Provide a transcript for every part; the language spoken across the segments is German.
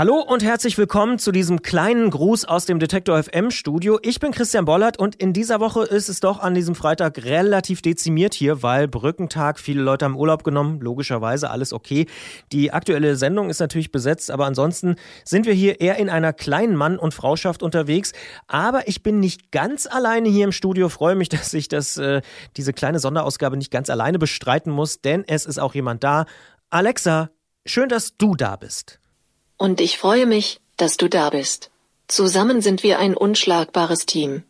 Hallo und herzlich willkommen zu diesem kleinen Gruß aus dem Detektor FM Studio. Ich bin Christian Bollert und in dieser Woche ist es doch an diesem Freitag relativ dezimiert hier, weil Brückentag, viele Leute haben Urlaub genommen, logischerweise alles okay. Die aktuelle Sendung ist natürlich besetzt, aber ansonsten sind wir hier eher in einer kleinen Mann- und Frauschaft unterwegs. Aber ich bin nicht ganz alleine hier im Studio, freue mich, dass ich das, äh, diese kleine Sonderausgabe nicht ganz alleine bestreiten muss, denn es ist auch jemand da. Alexa, schön, dass du da bist. Und ich freue mich, dass du da bist. Zusammen sind wir ein unschlagbares Team.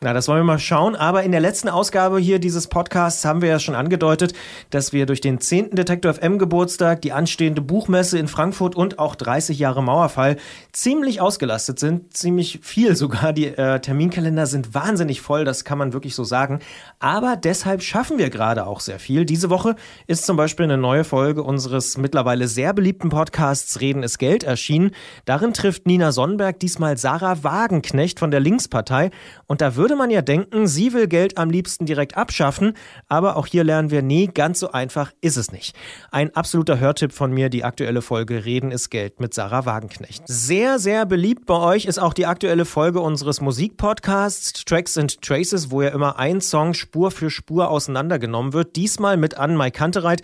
Na, das wollen wir mal schauen. Aber in der letzten Ausgabe hier dieses Podcasts haben wir ja schon angedeutet, dass wir durch den 10. Detektor FM Geburtstag, die anstehende Buchmesse in Frankfurt und auch 30 Jahre Mauerfall ziemlich ausgelastet sind. Ziemlich viel sogar. Die äh, Terminkalender sind wahnsinnig voll, das kann man wirklich so sagen. Aber deshalb schaffen wir gerade auch sehr viel. Diese Woche ist zum Beispiel eine neue Folge unseres mittlerweile sehr beliebten Podcasts Reden ist Geld erschienen. Darin trifft Nina Sonnenberg diesmal Sarah Wagenknecht von der Linkspartei und da wird würde man ja denken, sie will Geld am liebsten direkt abschaffen, aber auch hier lernen wir, nee, ganz so einfach ist es nicht. Ein absoluter Hörtipp von mir, die aktuelle Folge Reden ist Geld mit Sarah Wagenknecht. Sehr, sehr beliebt bei euch ist auch die aktuelle Folge unseres Musikpodcasts Tracks and Traces, wo ja immer ein Song Spur für Spur auseinandergenommen wird. Diesmal mit Anne-Mai Kantereit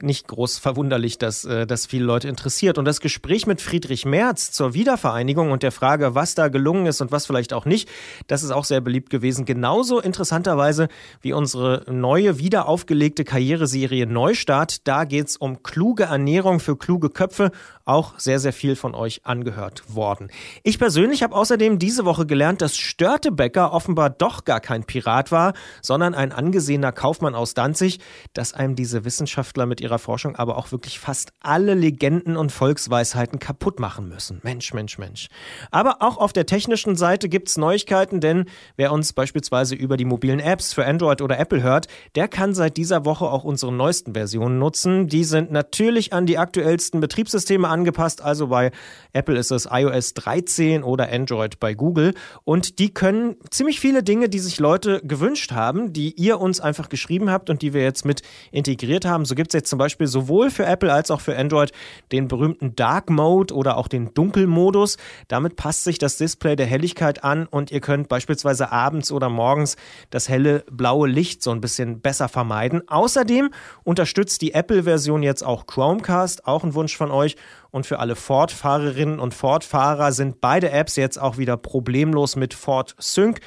nicht groß verwunderlich, dass äh, das viele Leute interessiert. Und das Gespräch mit Friedrich Merz zur Wiedervereinigung und der Frage, was da gelungen ist und was vielleicht auch nicht, das ist auch sehr beliebt gewesen. Genauso interessanterweise wie unsere neue, wieder aufgelegte Karriereserie Neustart. Da geht's um kluge Ernährung für kluge Köpfe. Auch sehr, sehr viel von euch angehört worden. Ich persönlich habe außerdem diese Woche gelernt, dass Störtebecker offenbar doch gar kein Pirat war, sondern ein angesehener Kaufmann aus Danzig, dass einem diese Wissenschaftler mit ihrer Forschung aber auch wirklich fast alle Legenden und Volksweisheiten kaputt machen müssen. Mensch, Mensch, Mensch. Aber auch auf der technischen Seite gibt's Neuigkeiten, denn wer uns beispielsweise über die mobilen Apps für Android oder Apple hört, der kann seit dieser Woche auch unsere neuesten Versionen nutzen. Die sind natürlich an die aktuellsten Betriebssysteme angepasst, also bei Apple ist es iOS 13 oder Android bei Google und die können ziemlich viele Dinge, die sich Leute gewünscht haben, die ihr uns einfach geschrieben habt und die wir jetzt mit integriert haben. So gibt es jetzt zum Beispiel sowohl für Apple als auch für Android den berühmten Dark Mode oder auch den Dunkelmodus. Damit passt sich das Display der Helligkeit an und ihr könnt beispielsweise abends oder morgens das helle blaue Licht so ein bisschen besser vermeiden. Außerdem unterstützt die Apple-Version jetzt auch Chromecast, auch ein Wunsch von euch. Und für alle Ford-Fahrerinnen und Ford-Fahrer sind beide Apps jetzt auch wieder problemlos mit Ford Sync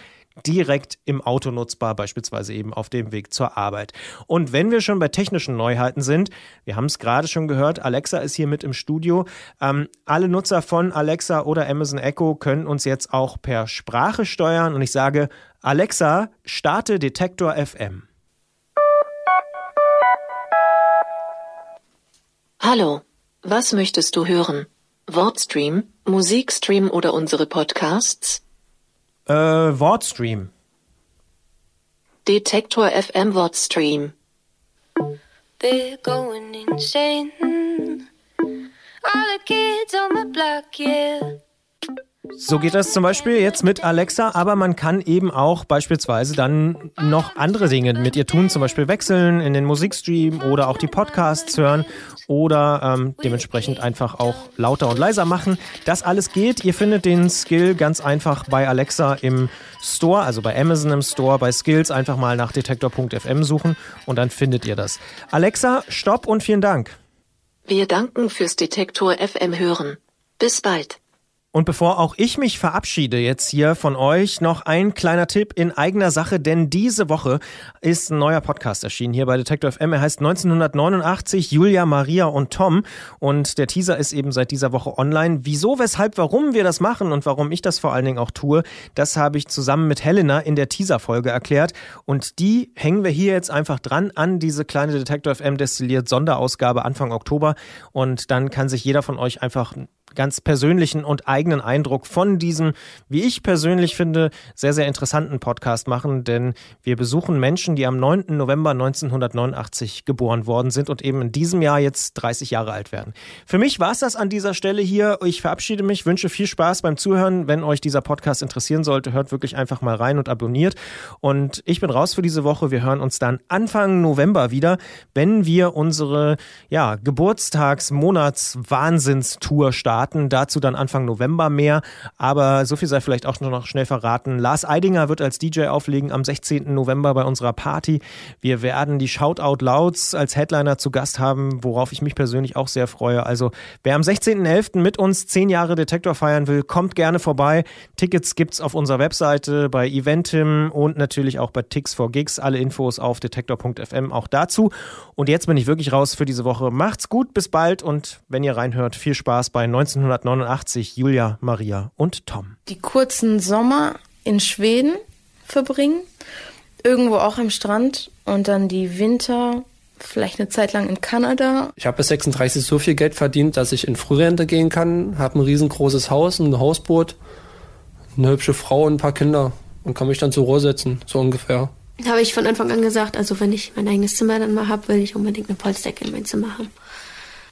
direkt im Auto nutzbar, beispielsweise eben auf dem Weg zur Arbeit. Und wenn wir schon bei technischen Neuheiten sind, wir haben es gerade schon gehört, Alexa ist hier mit im Studio. Ähm, alle Nutzer von Alexa oder Amazon Echo können uns jetzt auch per Sprache steuern. Und ich sage, Alexa, starte Detektor FM. Hallo, was möchtest du hören? Wortstream, Musikstream oder unsere Podcasts? Äh, Wortstream. Detektor FM Wortstream. They're going insane. All the kids on the block, yeah. So geht das zum Beispiel jetzt mit Alexa, aber man kann eben auch beispielsweise dann noch andere Dinge mit ihr tun, zum Beispiel wechseln in den Musikstream oder auch die Podcasts hören oder ähm, dementsprechend einfach auch lauter und leiser machen. Das alles geht. Ihr findet den Skill ganz einfach bei Alexa im Store, also bei Amazon im Store, bei Skills einfach mal nach detektor.fm suchen und dann findet ihr das. Alexa, stopp und vielen Dank. Wir danken fürs Detektor FM hören. Bis bald. Und bevor auch ich mich verabschiede jetzt hier von euch, noch ein kleiner Tipp in eigener Sache, denn diese Woche ist ein neuer Podcast erschienen hier bei Detective FM. Er heißt 1989 Julia, Maria und Tom und der Teaser ist eben seit dieser Woche online. Wieso, weshalb, warum wir das machen und warum ich das vor allen Dingen auch tue, das habe ich zusammen mit Helena in der Teaser-Folge erklärt und die hängen wir hier jetzt einfach dran an diese kleine Detective FM destilliert Sonderausgabe Anfang Oktober und dann kann sich jeder von euch einfach ganz persönlichen und eigenen Eindruck von diesem, wie ich persönlich finde, sehr, sehr interessanten Podcast machen, denn wir besuchen Menschen, die am 9. November 1989 geboren worden sind und eben in diesem Jahr jetzt 30 Jahre alt werden. Für mich war es das an dieser Stelle hier. Ich verabschiede mich, wünsche viel Spaß beim Zuhören. Wenn euch dieser Podcast interessieren sollte, hört wirklich einfach mal rein und abonniert. Und ich bin raus für diese Woche. Wir hören uns dann Anfang November wieder, wenn wir unsere ja, Geburtstags-Monats-Wahnsinnstour starten. Dazu dann Anfang November mehr. Aber so viel sei vielleicht auch noch schnell verraten. Lars Eidinger wird als DJ auflegen am 16. November bei unserer Party. Wir werden die Shoutout Louds als Headliner zu Gast haben, worauf ich mich persönlich auch sehr freue. Also wer am 16.11. mit uns zehn Jahre Detektor feiern will, kommt gerne vorbei. Tickets gibt's auf unserer Webseite bei Eventim und natürlich auch bei Tix for Gigs. Alle Infos auf detektor.fm auch dazu. Und jetzt bin ich wirklich raus für diese Woche. Macht's gut, bis bald und wenn ihr reinhört, viel Spaß bei 1989 Julia, Maria und Tom. Die kurzen Sommer in Schweden verbringen, irgendwo auch am Strand und dann die Winter vielleicht eine Zeit lang in Kanada. Ich habe bis 36 so viel Geld verdient, dass ich in Frührente gehen kann, habe ein riesengroßes Haus, ein Hausboot, eine hübsche Frau und ein paar Kinder und kann mich dann zur Ruhe setzen, so ungefähr. Habe ich von Anfang an gesagt, also wenn ich mein eigenes Zimmer dann mal habe, will ich unbedingt eine Polstdecke in mein Zimmer haben.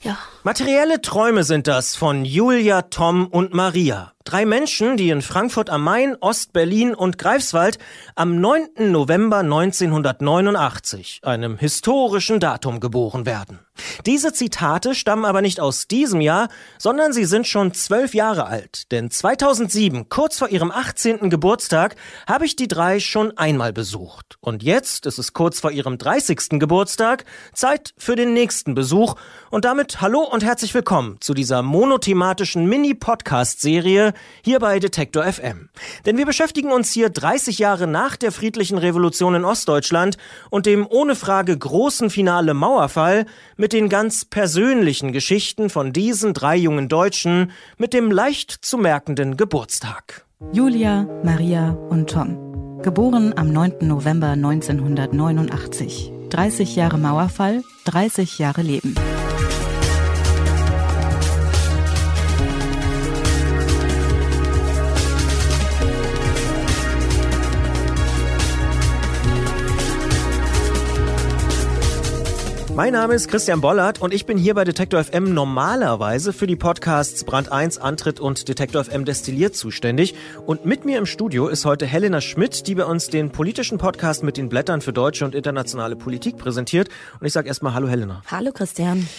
Ja. Materielle Träume sind das von Julia, Tom und Maria. Drei Menschen, die in Frankfurt am Main, Ost-Berlin und Greifswald am 9. November 1989, einem historischen Datum, geboren werden. Diese Zitate stammen aber nicht aus diesem Jahr, sondern sie sind schon zwölf Jahre alt. Denn 2007, kurz vor ihrem 18. Geburtstag, habe ich die drei schon einmal besucht. Und jetzt ist es kurz vor ihrem 30. Geburtstag, Zeit für den nächsten Besuch. Und damit hallo und herzlich willkommen zu dieser monothematischen Mini-Podcast-Serie hier bei Detektor FM. Denn wir beschäftigen uns hier 30 Jahre nach der friedlichen Revolution in Ostdeutschland und dem ohne Frage großen Finale Mauerfall mit den ganz persönlichen Geschichten von diesen drei jungen Deutschen mit dem leicht zu merkenden Geburtstag. Julia, Maria und Tom. Geboren am 9. November 1989. 30 Jahre Mauerfall, 30 Jahre Leben. Mein Name ist Christian Bollert und ich bin hier bei Detektor FM normalerweise für die Podcasts Brand 1, Antritt und Detektor FM Destilliert zuständig. Und mit mir im Studio ist heute Helena Schmidt, die bei uns den politischen Podcast mit den Blättern für deutsche und internationale Politik präsentiert. Und ich sage erstmal Hallo Helena. Hallo Christian.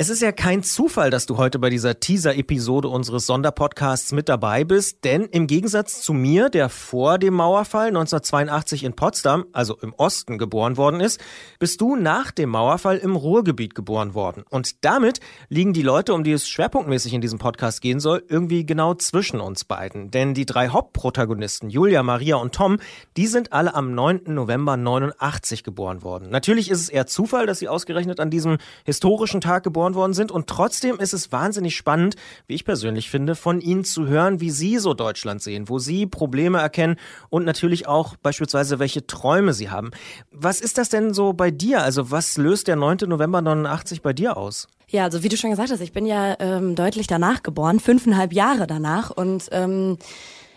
Es ist ja kein Zufall, dass du heute bei dieser Teaser-Episode unseres Sonderpodcasts mit dabei bist, denn im Gegensatz zu mir, der vor dem Mauerfall 1982 in Potsdam, also im Osten, geboren worden ist, bist du nach dem Mauerfall im Ruhrgebiet geboren worden. Und damit liegen die Leute, um die es schwerpunktmäßig in diesem Podcast gehen soll, irgendwie genau zwischen uns beiden. Denn die drei Hauptprotagonisten, Julia, Maria und Tom, die sind alle am 9. November 89 geboren worden. Natürlich ist es eher Zufall, dass sie ausgerechnet an diesem historischen Tag geboren geboren worden sind. Und trotzdem ist es wahnsinnig spannend, wie ich persönlich finde, von Ihnen zu hören, wie Sie so Deutschland sehen, wo Sie Probleme erkennen und natürlich auch beispielsweise, welche Träume Sie haben. Was ist das denn so bei dir? Also was löst der 9. November 89 bei dir aus? Ja, also wie du schon gesagt hast, ich bin ja ähm, deutlich danach geboren, fünfeinhalb Jahre danach und ähm,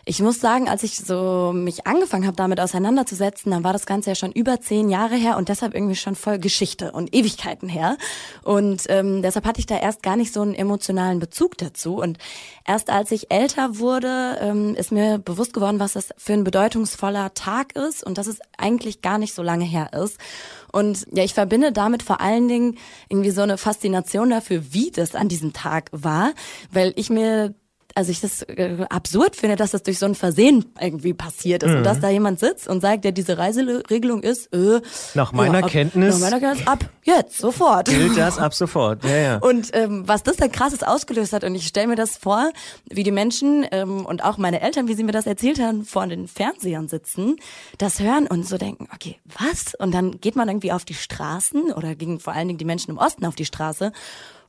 ich muss sagen, als ich so mich angefangen habe, damit auseinanderzusetzen, dann war das Ganze ja schon über zehn Jahre her und deshalb irgendwie schon voll Geschichte und Ewigkeiten her. Und ähm, deshalb hatte ich da erst gar nicht so einen emotionalen Bezug dazu. Und erst als ich älter wurde, ähm, ist mir bewusst geworden, was das für ein bedeutungsvoller Tag ist und dass es eigentlich gar nicht so lange her ist. Und ja, ich verbinde damit vor allen Dingen irgendwie so eine Faszination dafür, wie das an diesem Tag war, weil ich mir also ich das äh, absurd finde, dass das durch so ein Versehen irgendwie passiert ist mhm. und dass da jemand sitzt und sagt, ja, diese Reiseregelung ist äh, nach meiner ja, ab, Kenntnis nach meiner Kenntnis ab jetzt sofort gilt das ab sofort. Ja, ja. Und ähm, was das dann krasses ausgelöst hat und ich stelle mir das vor, wie die Menschen ähm, und auch meine Eltern, wie sie mir das erzählt haben, vor den Fernsehern sitzen, das hören und so denken, okay, was? Und dann geht man irgendwie auf die Straßen oder gingen vor allen Dingen die Menschen im Osten auf die Straße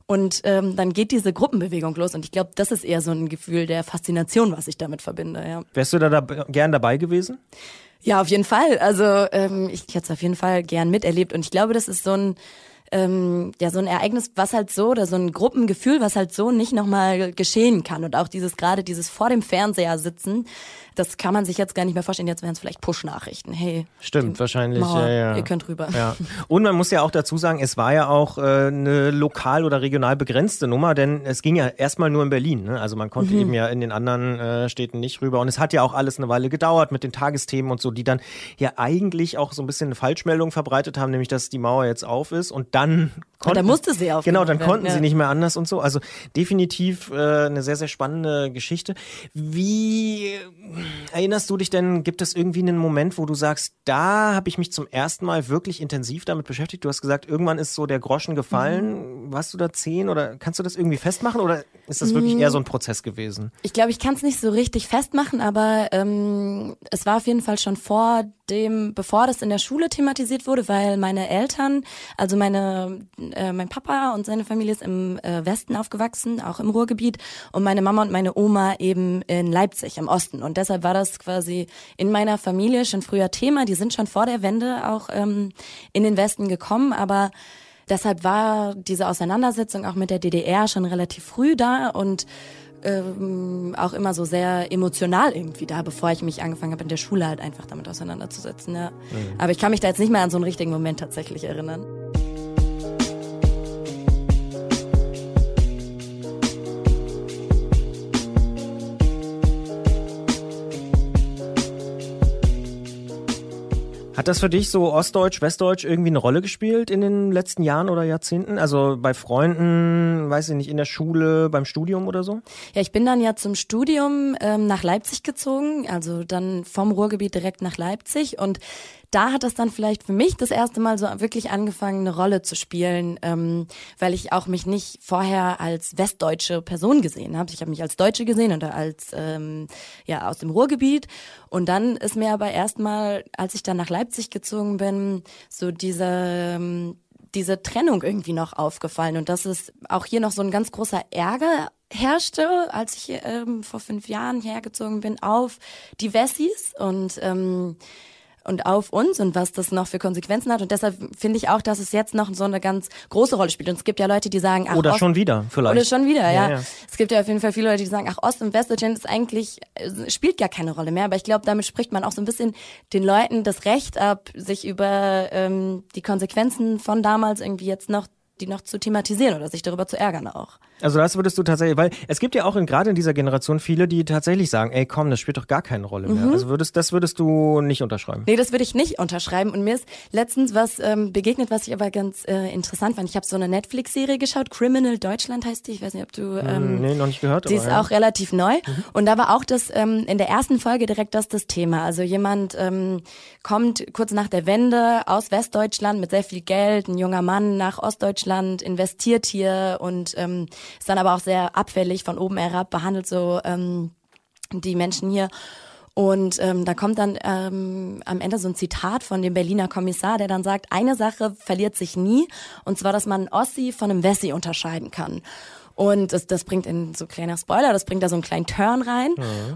und ähm, dann geht diese Gruppenbewegung los. Und ich glaube, das ist eher so ein Gefühl der Faszination, was ich damit verbinde. Ja. Wärst du da, da gern dabei gewesen? Ja, auf jeden Fall. Also ähm, ich hätte es auf jeden Fall gern miterlebt. Und ich glaube, das ist so ein ähm, ja so ein Ereignis, was halt so oder so ein Gruppengefühl, was halt so nicht nochmal geschehen kann und auch dieses gerade dieses vor dem Fernseher sitzen, das kann man sich jetzt gar nicht mehr vorstellen. Jetzt wären es vielleicht Push-Nachrichten. Hey, Stimmt, wahrscheinlich. Mauer, ja, ja. ihr könnt rüber. Ja. Und man muss ja auch dazu sagen, es war ja auch äh, eine lokal oder regional begrenzte Nummer, denn es ging ja erstmal nur in Berlin. Ne? Also man konnte Mhm. eben ja in den anderen äh, Städten nicht rüber. Und es hat ja auch alles eine Weile gedauert mit den Tagesthemen und so, die dann ja eigentlich auch so ein bisschen eine Falschmeldung verbreitet haben, nämlich dass die Mauer jetzt auf ist. Und dann konnten, da musste sie aufgenommen Genau, dann werden, konnten ja. sie nicht mehr anders und so. Also definitiv äh, eine sehr, sehr spannende Geschichte. Wie erinnerst du dich denn, gibt es irgendwie einen Moment, wo du sagst, da habe ich mich zum ersten Mal wirklich intensiv damit beschäftigt? Du hast gesagt, irgendwann ist so der Groschen gefallen. Warst du da zehn oder kannst du das irgendwie festmachen oder ist das wirklich Mm. eher so ein Prozess gewesen? Ich glaube, ich kann es nicht so richtig festmachen, aber ähm, es war auf jeden Fall schon vor dem, bevor das in der Schule thematisiert wurde, weil meine Eltern, also meine, äh, mein Papa und seine Familie ist im äh, Westen aufgewachsen, auch im Ruhrgebiet, und meine Mama und meine Oma eben in Leipzig im Osten. Und deshalb war das quasi in meiner Familie schon früher Thema. Die sind schon vor der Wende auch ähm, in den Westen gekommen, aber Deshalb war diese Auseinandersetzung auch mit der DDR schon relativ früh da und ähm, auch immer so sehr emotional irgendwie da, bevor ich mich angefangen habe, in der Schule halt einfach damit auseinanderzusetzen. Ja. Mhm. Aber ich kann mich da jetzt nicht mehr an so einen richtigen Moment tatsächlich erinnern. Hat das für dich so Ostdeutsch, Westdeutsch irgendwie eine Rolle gespielt in den letzten Jahren oder Jahrzehnten? Also bei Freunden, weiß ich nicht, in der Schule, beim Studium oder so? Ja, ich bin dann ja zum Studium ähm, nach Leipzig gezogen, also dann vom Ruhrgebiet direkt nach Leipzig und da hat das dann vielleicht für mich das erste Mal so wirklich angefangen, eine Rolle zu spielen, ähm, weil ich auch mich nicht vorher als westdeutsche Person gesehen habe. Ich habe mich als Deutsche gesehen oder als ähm, ja aus dem Ruhrgebiet. Und dann ist mir aber erstmal, als ich dann nach Leipzig gezogen bin, so diese ähm, diese Trennung irgendwie noch aufgefallen und dass es auch hier noch so ein ganz großer Ärger herrschte, als ich ähm, vor fünf Jahren hergezogen bin, auf die Wessis und ähm, und auf uns und was das noch für Konsequenzen hat. Und deshalb finde ich auch, dass es jetzt noch so eine ganz große Rolle spielt. Und es gibt ja Leute, die sagen, ach, Oder Ost- schon wieder, vielleicht. Oder schon wieder, ja. Ja, ja. Es gibt ja auf jeden Fall viele Leute, die sagen, ach, Ost- und Westdeutschland ist eigentlich, äh, spielt gar keine Rolle mehr. Aber ich glaube, damit spricht man auch so ein bisschen den Leuten das Recht ab, sich über ähm, die Konsequenzen von damals irgendwie jetzt noch die noch zu thematisieren oder sich darüber zu ärgern auch. Also das würdest du tatsächlich, weil es gibt ja auch in, gerade in dieser Generation viele, die tatsächlich sagen, ey komm, das spielt doch gar keine Rolle mehr. Mhm. Also würdest, das würdest du nicht unterschreiben. Nee, das würde ich nicht unterschreiben. Und mir ist letztens was ähm, begegnet, was ich aber ganz äh, interessant fand. Ich habe so eine Netflix-Serie geschaut, Criminal Deutschland heißt die. Ich weiß nicht, ob du... Ähm, Hm, nee, noch nicht gehört. Die aber, ist ja. auch relativ neu. Und da war auch das ähm, in der ersten Folge direkt das das Thema. Also jemand ähm, kommt kurz nach der Wende aus Westdeutschland mit sehr viel Geld, ein junger Mann nach Ostdeutschland, investiert hier und ähm, ist dann aber auch sehr abfällig von oben herab, behandelt so ähm, die Menschen hier. Und ähm, da kommt dann ähm, am Ende so ein Zitat von dem Berliner Kommissar, der dann sagt, eine Sache verliert sich nie, und zwar, dass man einen Ossi von einem Wessi unterscheiden kann. Und das, das bringt in so kleiner Spoiler, das bringt da so einen kleinen Turn rein.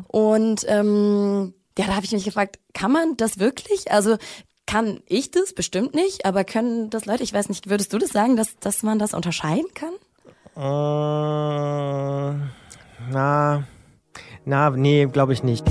Und ähm, ja, da habe ich mich gefragt, kann man das wirklich? Also kann ich das bestimmt nicht, aber können das Leute, ich weiß nicht, würdest du das sagen, dass, dass man das unterscheiden kann? Äh, na, na, nee, glaube ich nicht.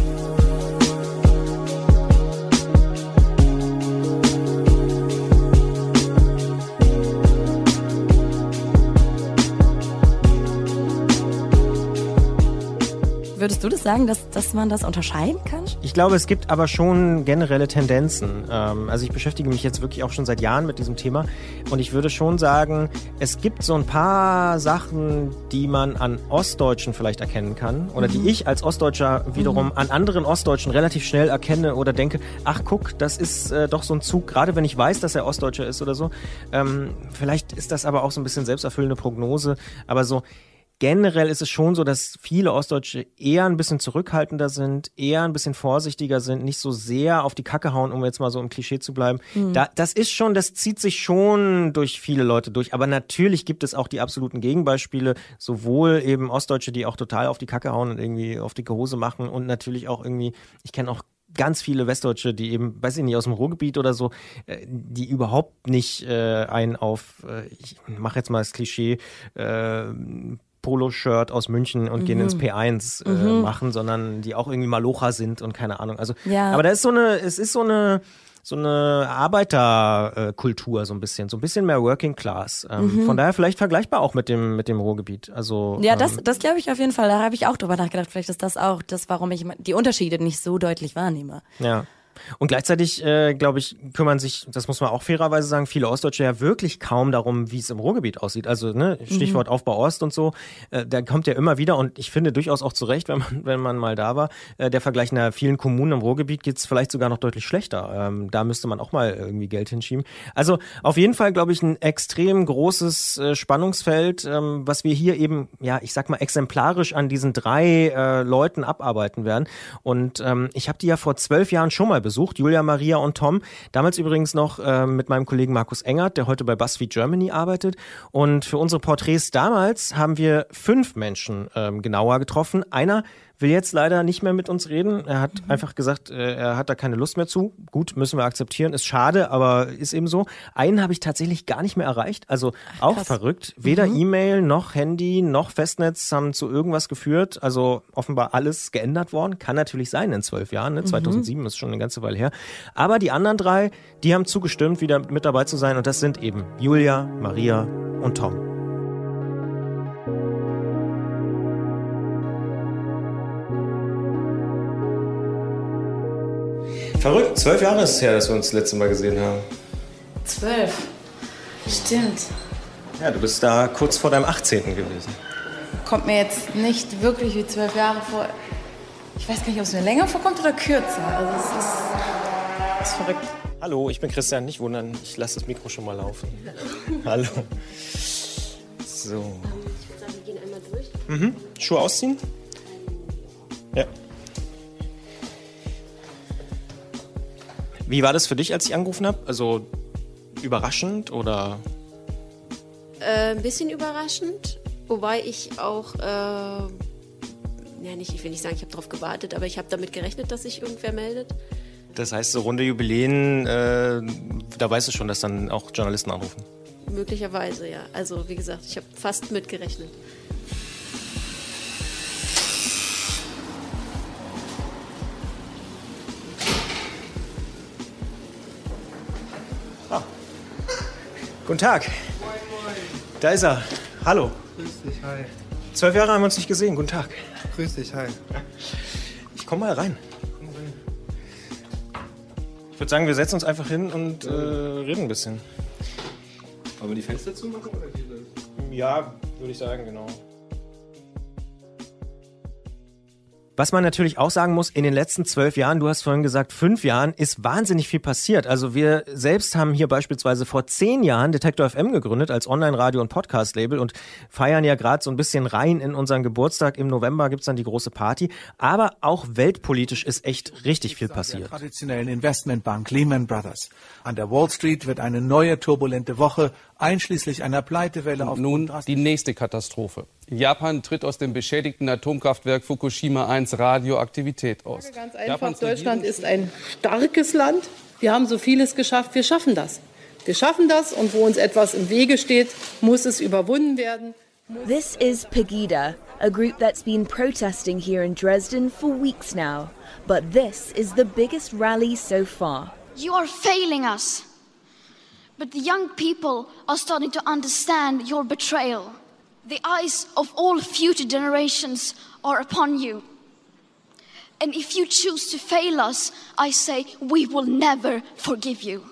Würdest du das sagen, dass, dass man das unterscheiden kann? Ich glaube, es gibt aber schon generelle Tendenzen. Ähm, also ich beschäftige mich jetzt wirklich auch schon seit Jahren mit diesem Thema und ich würde schon sagen, es gibt so ein paar Sachen, die man an Ostdeutschen vielleicht erkennen kann oder die ich als Ostdeutscher wiederum an anderen Ostdeutschen relativ schnell erkenne oder denke, ach guck, das ist äh, doch so ein Zug, gerade wenn ich weiß, dass er Ostdeutscher ist oder so. Ähm, vielleicht ist das aber auch so ein bisschen selbsterfüllende Prognose, aber so Generell ist es schon so, dass viele Ostdeutsche eher ein bisschen zurückhaltender sind, eher ein bisschen vorsichtiger sind, nicht so sehr auf die Kacke hauen, um jetzt mal so im Klischee zu bleiben. Mhm. Da, das ist schon, das zieht sich schon durch viele Leute durch. Aber natürlich gibt es auch die absoluten Gegenbeispiele, sowohl eben Ostdeutsche, die auch total auf die Kacke hauen und irgendwie auf dicke Hose machen und natürlich auch irgendwie, ich kenne auch ganz viele Westdeutsche, die eben, weiß ich nicht, aus dem Ruhrgebiet oder so, äh, die überhaupt nicht äh, einen auf, äh, ich mache jetzt mal das Klischee, äh, Poloshirt aus München und gehen ins P1 äh, Mhm. machen, sondern die auch irgendwie Malocha sind und keine Ahnung. Also, Ja. aber da ist so eine, es ist so eine, so eine Arbeiterkultur so ein bisschen, so ein bisschen mehr Working Class. Ähm, Von daher vielleicht vergleichbar auch mit dem mit dem Ruhrgebiet. Also Mhm. Ja, das, ähm, das glaube ich auf jeden Fall. Da habe ich auch drüber nachgedacht. Vielleicht ist das auch das, warum ich die Unterschiede nicht so deutlich wahrnehme. Ja. Und gleichzeitig, äh, glaube ich, kümmern sich, das muss man auch fairerweise sagen, viele Ostdeutsche ja wirklich kaum darum, wie es im Ruhrgebiet aussieht. Also ne, Stichwort Aufbau Ost und so, äh, da kommt ja immer wieder und ich finde durchaus auch zurecht, wenn man, wenn man mal da war, äh, der Vergleich nach vielen Kommunen im Ruhrgebiet geht's vielleicht sogar noch deutlich schlechter. Ähm, da müsste man auch mal irgendwie Geld hinschieben. Also auf jeden Fall, glaube ich, ein extrem großes äh, Spannungsfeld, ähm, was wir hier eben, ja, ich sag mal, exemplarisch an diesen drei äh, Leuten abarbeiten werden. Und ähm, ich habe die ja vor zwölf Jahren schon mal besucht, Julia, Maria und Tom. Damals übrigens noch äh, mit meinem Kollegen Markus Engert, der heute bei BuzzFeed Germany arbeitet. Und für unsere Porträts damals haben wir fünf Menschen ähm, genauer getroffen. Einer will jetzt leider nicht mehr mit uns reden. Er hat einfach gesagt, äh, er hat da keine Lust mehr zu. Gut, müssen wir akzeptieren. Ist schade, aber ist eben so. Einen habe ich tatsächlich gar nicht mehr erreicht. Also auch krass. verrückt. Weder E-Mail noch Handy noch Festnetz haben zu irgendwas geführt. Also offenbar alles geändert worden. Kann natürlich sein in zwölf Jahren. Ne? 2007 ist schon eine ganze Weile her. Aber die anderen drei, die haben zugestimmt, wieder mit dabei zu sein. Und das sind eben Julia, Maria und Tom. Verrückt, zwölf Jahre ist es her, dass wir uns das letzte Mal gesehen haben. Zwölf. Stimmt. Ja, du bist da kurz vor deinem 18. gewesen. Kommt mir jetzt nicht wirklich wie zwölf Jahre vor. Ich weiß gar nicht, ob es mir länger vorkommt oder kürzer. Also es ist, es ist verrückt. Hallo, ich bin Christian, nicht wundern, ich lasse das Mikro schon mal laufen. Hallo. So. Mhm. Schuhe ausziehen? Ja. Wie war das für dich, als ich angerufen habe? Also überraschend oder? Äh, ein bisschen überraschend, wobei ich auch, äh, ja nicht, ich will nicht sagen, ich habe darauf gewartet, aber ich habe damit gerechnet, dass sich irgendwer meldet. Das heißt, so runde Jubiläen, äh, da weißt du schon, dass dann auch Journalisten anrufen. Möglicherweise, ja. Also wie gesagt, ich habe fast mitgerechnet. Guten Tag. Da ist er. Hallo. Grüß dich, hi. Zwölf Jahre haben wir uns nicht gesehen. Guten Tag. Grüß dich, hi. Ich komme mal rein. Ich würde sagen, wir setzen uns einfach hin und äh, reden ein bisschen. Wollen wir die Fenster zumachen oder geht das? Ja, würde ich sagen, genau. Was man natürlich auch sagen muss, in den letzten zwölf Jahren, du hast vorhin gesagt, fünf Jahren, ist wahnsinnig viel passiert. Also wir selbst haben hier beispielsweise vor zehn Jahren Detektor FM gegründet als Online-Radio- und Podcast-Label und feiern ja gerade so ein bisschen rein in unseren Geburtstag. Im November gibt's dann die große Party. Aber auch weltpolitisch ist echt richtig viel Der passiert. traditionellen Investmentbank Lehman Brothers. An der Wall Street wird eine neue turbulente Woche, einschließlich einer Pleitewelle auf Nun die nächste Katastrophe. Japan tritt aus dem beschädigten Atomkraftwerk Fukushima 1 Radioaktivität aus. Ganz einfach, Japans Deutschland ist ein starkes Land. Wir haben so vieles geschafft, wir schaffen das. Wir schaffen das und wo uns etwas im Wege steht, muss es überwunden werden. This is Pegida, a group that's been protesting here in Dresden for weeks now. But this is the biggest rally so far. You are failing us. But the young people are starting to understand your betrayal. The eyes of all future generations are upon you. And if you choose to fail us, I say we will never forgive you.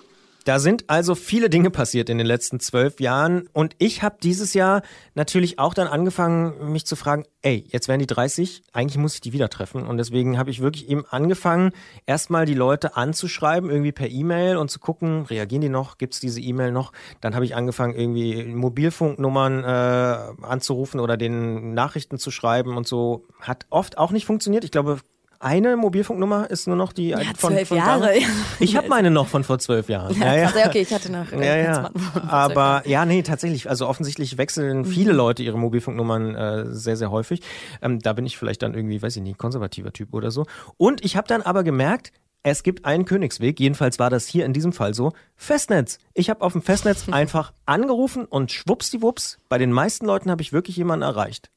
Da sind also viele Dinge passiert in den letzten zwölf Jahren und ich habe dieses Jahr natürlich auch dann angefangen, mich zu fragen, ey, jetzt werden die 30, eigentlich muss ich die wieder treffen und deswegen habe ich wirklich eben angefangen, erstmal die Leute anzuschreiben, irgendwie per E-Mail und zu gucken, reagieren die noch, gibt's diese E-Mail noch? Dann habe ich angefangen, irgendwie Mobilfunknummern äh, anzurufen oder den Nachrichten zu schreiben und so. Hat oft auch nicht funktioniert. Ich glaube, eine Mobilfunknummer ist nur noch die Ja, von, zwölf von Jahre. damals. Ich habe meine noch von vor zwölf Jahren. Ja. Ja, okay, ich hatte noch, Ja, ja. Aber ja, nee, tatsächlich. Also offensichtlich wechseln viele Leute ihre Mobilfunknummern äh, sehr, sehr häufig. Ähm, da bin ich vielleicht dann irgendwie, weiß ich nicht, konservativer Typ oder so. Und ich habe dann aber gemerkt, Es gibt einen Königsweg, jedenfalls war das hier in diesem Fall so. Festnetz. Ich habe auf dem Festnetz einfach angerufen und schwuppsdiwupps, bei den meisten Leuten habe ich wirklich jemanden erreicht.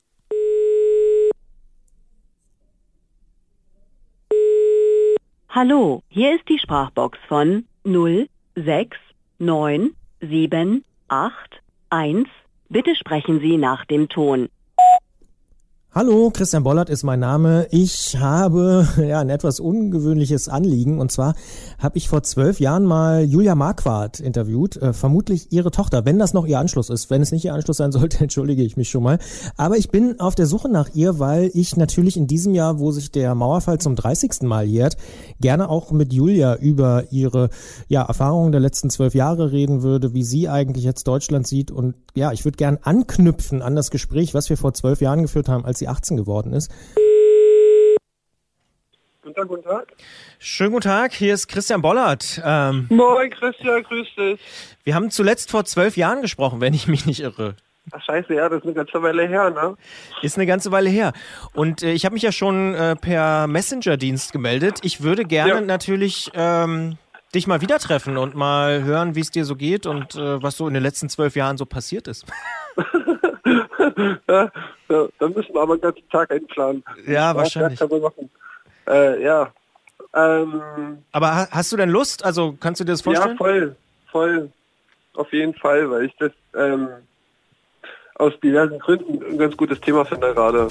Hallo, hier ist die Sprachbox von 069781. Bitte sprechen Sie nach dem Ton. Hallo, Christian Bollert ist mein Name. Ich habe ja ein etwas ungewöhnliches Anliegen und zwar habe ich vor zwölf Jahren mal Julia Marquardt interviewt, äh, vermutlich ihre Tochter, wenn das noch ihr Anschluss ist. Wenn es nicht ihr Anschluss sein sollte, entschuldige ich mich schon mal. Aber ich bin auf der Suche nach ihr, weil ich natürlich in diesem Jahr, wo sich der Mauerfall zum 30. Mal jährt, gerne auch mit Julia über ihre ja, Erfahrungen der letzten zwölf Jahre reden würde, wie sie eigentlich jetzt Deutschland sieht und ja, ich würde gern anknüpfen an das Gespräch, was wir vor zwölf Jahren geführt haben, als sie 18 geworden ist. Guten Tag, guten Tag. Schönen guten Tag, hier ist Christian Bollert. Ähm, Moin, Christian, grüß dich. wir haben zuletzt vor zwölf Jahren gesprochen, wenn ich mich nicht irre. Ach scheiße, ja, das ist eine ganze Weile her, ne? Ist eine ganze Weile her. Und äh, ich habe mich ja schon äh, per Messenger-Dienst gemeldet. Ich würde gerne Ja. natürlich ähm, dich mal wieder treffen und mal hören, wie es dir so geht und äh, was so in den letzten zwölf Jahren so passiert ist. ja, dann müssen wir aber einen ganzen Tag einplanen. Ja, wahrscheinlich. Äh, ja. Ähm, Aber ha hast du denn Lust? Also kannst du dir das vorstellen? Ja, voll, voll. Auf jeden Fall, weil ich das ähm, aus diversen Gründen ein ganz gutes Thema finde gerade.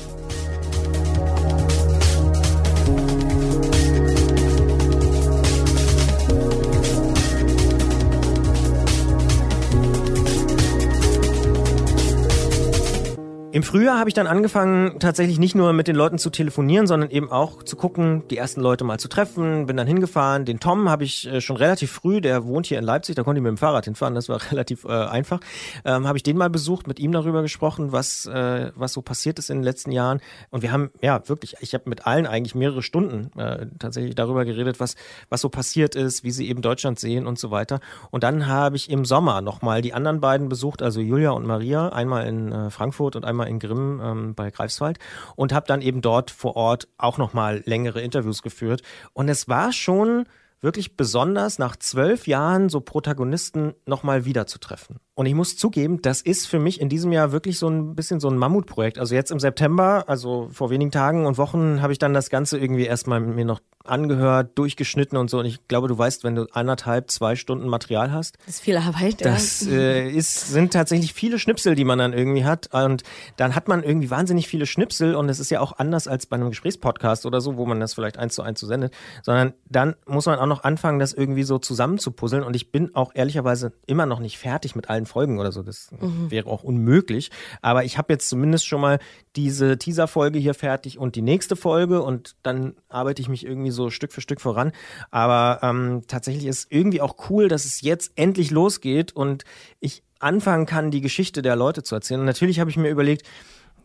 Im Frühjahr habe ich dann angefangen, tatsächlich nicht nur mit den Leuten zu telefonieren, sondern eben auch zu gucken, die ersten Leute mal zu treffen. Bin dann hingefahren. Den Tom habe ich äh, schon relativ früh, der wohnt hier in Leipzig, da konnte ich mit dem Fahrrad hinfahren, das war relativ äh, einfach. Ähm, habe ich den mal besucht, mit ihm darüber gesprochen, was, äh, was so passiert ist in den letzten Jahren. Und wir haben, ja, wirklich, ich habe mit allen eigentlich mehrere Stunden äh, tatsächlich darüber geredet, was, was so passiert ist, wie sie eben Deutschland sehen und so weiter. Und dann habe ich im Sommer nochmal die anderen beiden besucht, also Julia und Maria, einmal in äh, Frankfurt und einmal in Grimm ähm, bei Greifswald und habe dann eben dort vor Ort auch nochmal längere Interviews geführt. Und es war schon wirklich besonders, nach zwölf Jahren so Protagonisten nochmal wiederzutreffen. Und ich muss zugeben, das ist für mich in diesem Jahr wirklich so ein bisschen so ein Mammutprojekt. Also jetzt im September, also vor wenigen Tagen und Wochen, habe ich dann das Ganze irgendwie erstmal mir noch angehört, durchgeschnitten und so. Und ich glaube, du weißt, wenn du anderthalb, zwei Stunden Material hast, Das ist viel Arbeit. das äh, ist, sind tatsächlich viele Schnipsel, die man dann irgendwie hat. Und dann hat man irgendwie wahnsinnig viele Schnipsel und es ist ja auch anders als bei einem Gesprächspodcast oder so, wo man das vielleicht eins zu eins so sendet, sondern dann muss man auch noch anfangen, das irgendwie so zusammenzupuzzeln. Und ich bin auch ehrlicherweise immer noch nicht fertig mit allen Folgen oder so. Das Mhm. wäre auch unmöglich. Aber ich habe jetzt zumindest schon mal diese Teaser-Folge hier fertig und die nächste Folge und dann arbeite ich mich irgendwie so Stück für Stück voran. Aber ähm, tatsächlich ist irgendwie auch cool, dass es jetzt endlich losgeht und ich anfangen kann, die Geschichte der Leute zu erzählen. Und natürlich habe ich mir überlegt,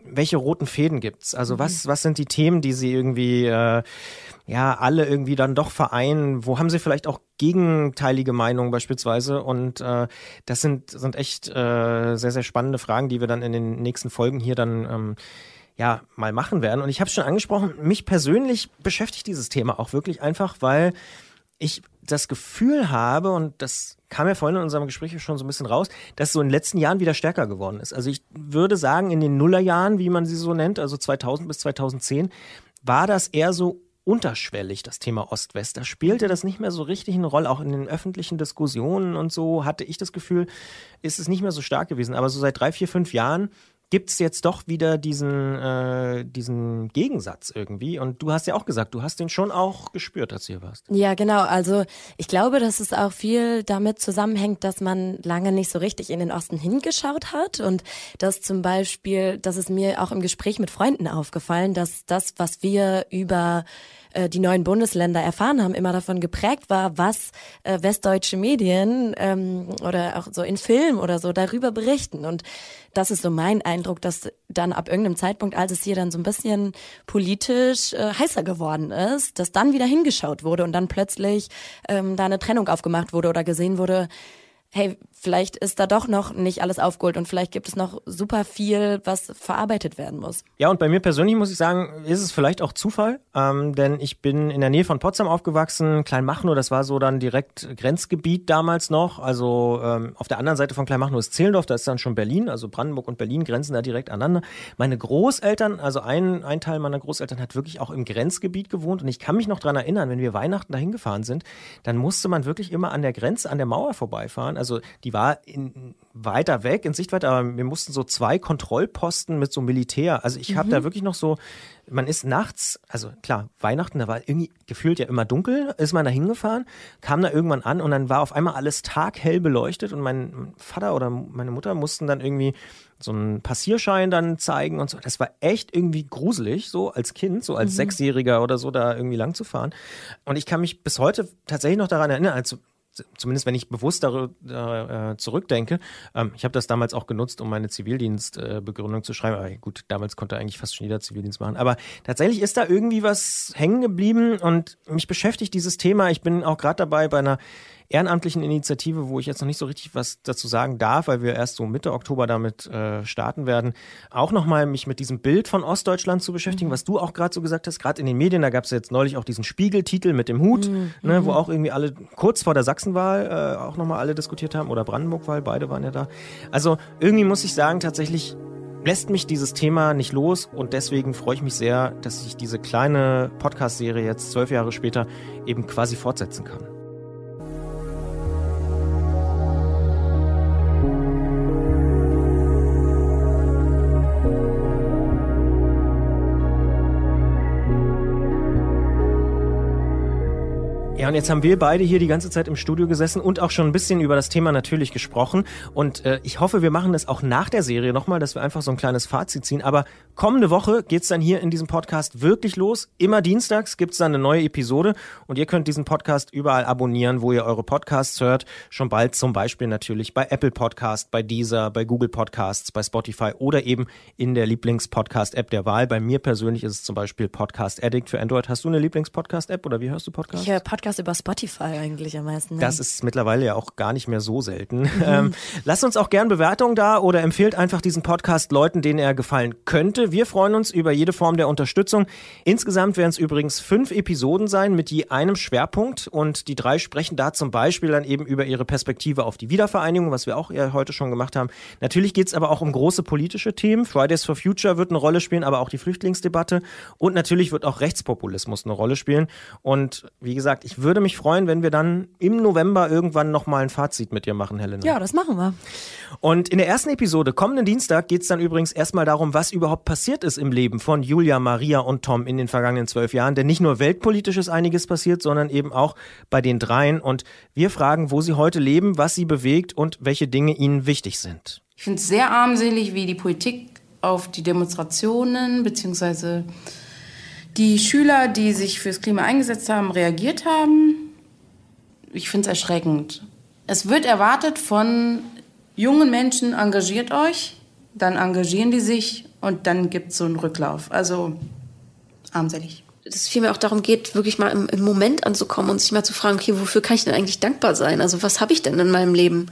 welche roten Fäden gibt's? Also was, was sind die Themen, die sie irgendwie, äh, ja, alle irgendwie dann doch vereinen? Wo haben sie vielleicht auch gegenteilige Meinungen beispielsweise? Und äh, das sind, sind echt äh, sehr, sehr spannende Fragen, die wir dann in den nächsten Folgen hier dann ähm, ja mal machen werden. Und ich habe schon angesprochen, mich persönlich beschäftigt dieses Thema auch wirklich einfach, weil ich das Gefühl habe, und das kam ja vorhin in unserem Gespräch schon so ein bisschen raus, dass so in den letzten Jahren wieder stärker geworden ist. Also ich würde sagen, in den Nullerjahren, wie man sie so nennt, also 2000 bis 2010, war das eher so unterschwellig, das Thema Ost-West. Da spielte das nicht mehr so richtig eine Rolle. Auch in den öffentlichen Diskussionen und so hatte ich das Gefühl, ist es nicht mehr so stark gewesen. Aber so seit drei, vier, fünf Jahren gibt es jetzt doch wieder diesen, äh, diesen Gegensatz irgendwie. Und du hast ja auch gesagt, du hast den schon auch gespürt, als du hier warst. Ja, genau. Also ich glaube, dass es auch viel damit zusammenhängt, dass man lange nicht so richtig in den Osten hingeschaut hat und dass zum Beispiel, das ist mir auch im Gespräch mit Freunden aufgefallen, dass das, was wir über äh, die neuen Bundesländer erfahren haben, immer davon geprägt war, was äh, westdeutsche Medien ähm, oder auch so in Film oder so darüber berichten. Und das ist so mein Eindruck, dass dann ab irgendeinem Zeitpunkt, als es hier dann so ein bisschen politisch äh, heißer geworden ist, dass dann wieder hingeschaut wurde und dann plötzlich ähm, da eine Trennung aufgemacht wurde oder gesehen wurde, hey, vielleicht ist da doch noch nicht alles aufgeholt und vielleicht gibt es noch super viel, was verarbeitet werden muss. Ja, und bei mir persönlich muss ich sagen, ist es vielleicht auch Zufall, ähm, denn ich bin in der Nähe von Potsdam aufgewachsen. Kleinmachnow, das war so dann direkt Grenzgebiet damals noch. Also ähm, auf der anderen Seite von Kleinmachnow ist Zehlendorf, da ist dann schon Berlin, also Brandenburg und Berlin grenzen da direkt aneinander. Meine Großeltern, also ein, ein Teil meiner Großeltern hat wirklich auch im Grenzgebiet gewohnt und ich kann mich noch dran erinnern, wenn wir Weihnachten dahin gefahren sind, dann musste man wirklich immer an der Grenze, an der Mauer vorbeifahren. Also die war in, weiter weg, in Sichtweite, aber wir mussten so zwei Kontrollposten mit so Militär. Also ich mhm. habe da wirklich noch so, man ist nachts, also klar, Weihnachten, da war irgendwie gefühlt ja immer dunkel, ist man da hingefahren, kam da irgendwann an und dann war auf einmal alles taghell beleuchtet und mein Vater oder meine Mutter mussten dann irgendwie so einen Passierschein dann zeigen und so. Das war echt irgendwie gruselig, so als Kind, so als mhm. Sechsjähriger oder so, da irgendwie lang zu fahren. Und ich kann mich bis heute tatsächlich noch daran erinnern, als zumindest wenn ich bewusst darüber äh, zurückdenke, ähm, ich habe das damals auch genutzt, um meine Zivildienstbegründung äh, zu schreiben. Aber gut, damals konnte eigentlich fast schon jeder Zivildienst machen. Aber tatsächlich ist da irgendwie was hängen geblieben und mich beschäftigt dieses Thema. Ich bin auch gerade dabei bei einer ehrenamtlichen Initiative, wo ich jetzt noch nicht so richtig was dazu sagen darf, weil wir erst so Mitte Oktober damit äh, starten werden, auch nochmal mich mit diesem Bild von Ostdeutschland zu beschäftigen, mhm. was du auch gerade so gesagt hast, gerade in den Medien, da gab es jetzt neulich auch diesen Spiegeltitel mit dem Hut, mhm. ne, wo mhm. auch irgendwie alle kurz vor der Sachsenwahl äh, auch nochmal alle diskutiert haben oder Brandenburgwahl, beide waren ja da. Also irgendwie muss ich sagen, tatsächlich lässt mich dieses Thema nicht los und deswegen freue ich mich sehr, dass ich diese kleine Podcast-Serie jetzt zwölf Jahre später eben quasi fortsetzen kann. Ja, und jetzt haben wir beide hier die ganze Zeit im Studio gesessen und auch schon ein bisschen über das Thema natürlich gesprochen. Und äh, ich hoffe, wir machen das auch nach der Serie nochmal, dass wir einfach so ein kleines Fazit ziehen. Aber kommende Woche geht's dann hier in diesem Podcast wirklich los. Immer dienstags gibt's dann eine neue Episode und ihr könnt diesen Podcast überall abonnieren, wo ihr eure Podcasts hört. Schon bald zum Beispiel natürlich bei Apple Podcast, bei Deezer, bei Google Podcasts, bei Spotify oder eben in der Lieblings-Podcast-App der Wahl. Bei mir persönlich ist es zum Beispiel Podcast Addict für Android. Hast du eine Lieblings-Podcast-App oder wie hörst du Podcasts? Ich höre Podcast Podcast über Spotify eigentlich am meisten. Ne? Das ist mittlerweile ja auch gar nicht mehr so selten. Mhm. Ähm, lasst uns auch gern Bewertungen da oder empfehlt einfach diesen Podcast Leuten, denen er gefallen könnte. Wir freuen uns über jede Form der Unterstützung. Insgesamt werden es übrigens fünf Episoden sein mit je einem Schwerpunkt und die drei sprechen da zum Beispiel dann eben über ihre Perspektive auf die Wiedervereinigung, was wir auch ja heute schon gemacht haben. Natürlich geht es aber auch um große politische Themen. Fridays for Future wird eine Rolle spielen, aber auch die Flüchtlingsdebatte und natürlich wird auch Rechtspopulismus eine Rolle spielen. Und wie gesagt, ich würde mich freuen, wenn wir dann im November irgendwann nochmal ein Fazit mit dir machen, Helena. Ja, das machen wir. Und in der ersten Episode, kommenden Dienstag, geht es dann übrigens erstmal darum, was überhaupt passiert ist im Leben von Julia, Maria und Tom in den vergangenen zwölf Jahren. Denn nicht nur weltpolitisch ist einiges passiert, sondern eben auch bei den dreien. Und wir fragen, wo sie heute leben, was sie bewegt und welche Dinge ihnen wichtig sind. Ich finde es sehr armselig, wie die Politik auf die Demonstrationen beziehungsweise die Schüler, die sich fürs Klima eingesetzt haben, reagiert haben. Ich finde es erschreckend. Es wird erwartet von jungen Menschen, engagiert euch, dann engagieren die sich und dann gibt es so einen Rücklauf. Also armselig. Dass es vielmehr auch darum geht, wirklich mal im, im, Moment anzukommen und sich mal zu fragen, okay, wofür kann ich denn eigentlich dankbar sein? Also was habe ich denn in meinem Leben?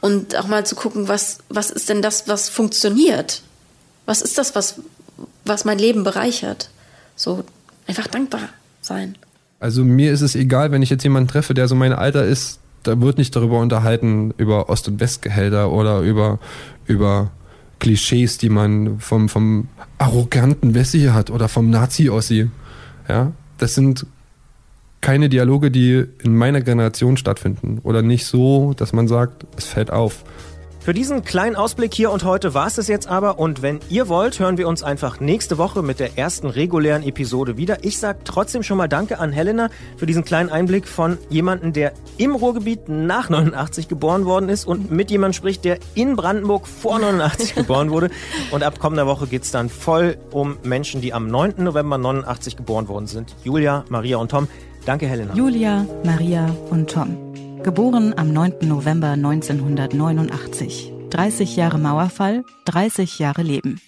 Und auch mal zu gucken, was, was ist denn das, was funktioniert? Was ist das, was, was mein Leben bereichert? So einfach dankbar sein. Also mir ist es egal, wenn ich jetzt jemanden treffe, der so mein Alter ist, da wird nicht darüber unterhalten, über Ost- und Westgehälter oder über, über Klischees, die man vom, vom arroganten Wessi hat oder vom Nazi-Ossi. Ja, das sind keine Dialoge, die in meiner Generation stattfinden. Oder nicht so, dass man sagt, es fällt auf. Für diesen kleinen Ausblick hier und heute war es es jetzt aber. Und wenn ihr wollt, hören wir uns einfach nächste Woche mit der ersten regulären Episode wieder. Ich sage trotzdem schon mal Danke an Helena für diesen kleinen Einblick von jemandem, der im Ruhrgebiet nach 89 geboren worden ist und mit jemandem spricht, der in Brandenburg vor 89 geboren wurde. Und ab kommender Woche geht es dann voll um Menschen, die am 9. November 89 geboren worden sind. Julia, Maria und Tom. Danke, Helena. Julia, Maria und Tom. Geboren am 9. November 1989. 30 Jahre Mauerfall, 30 Jahre Leben.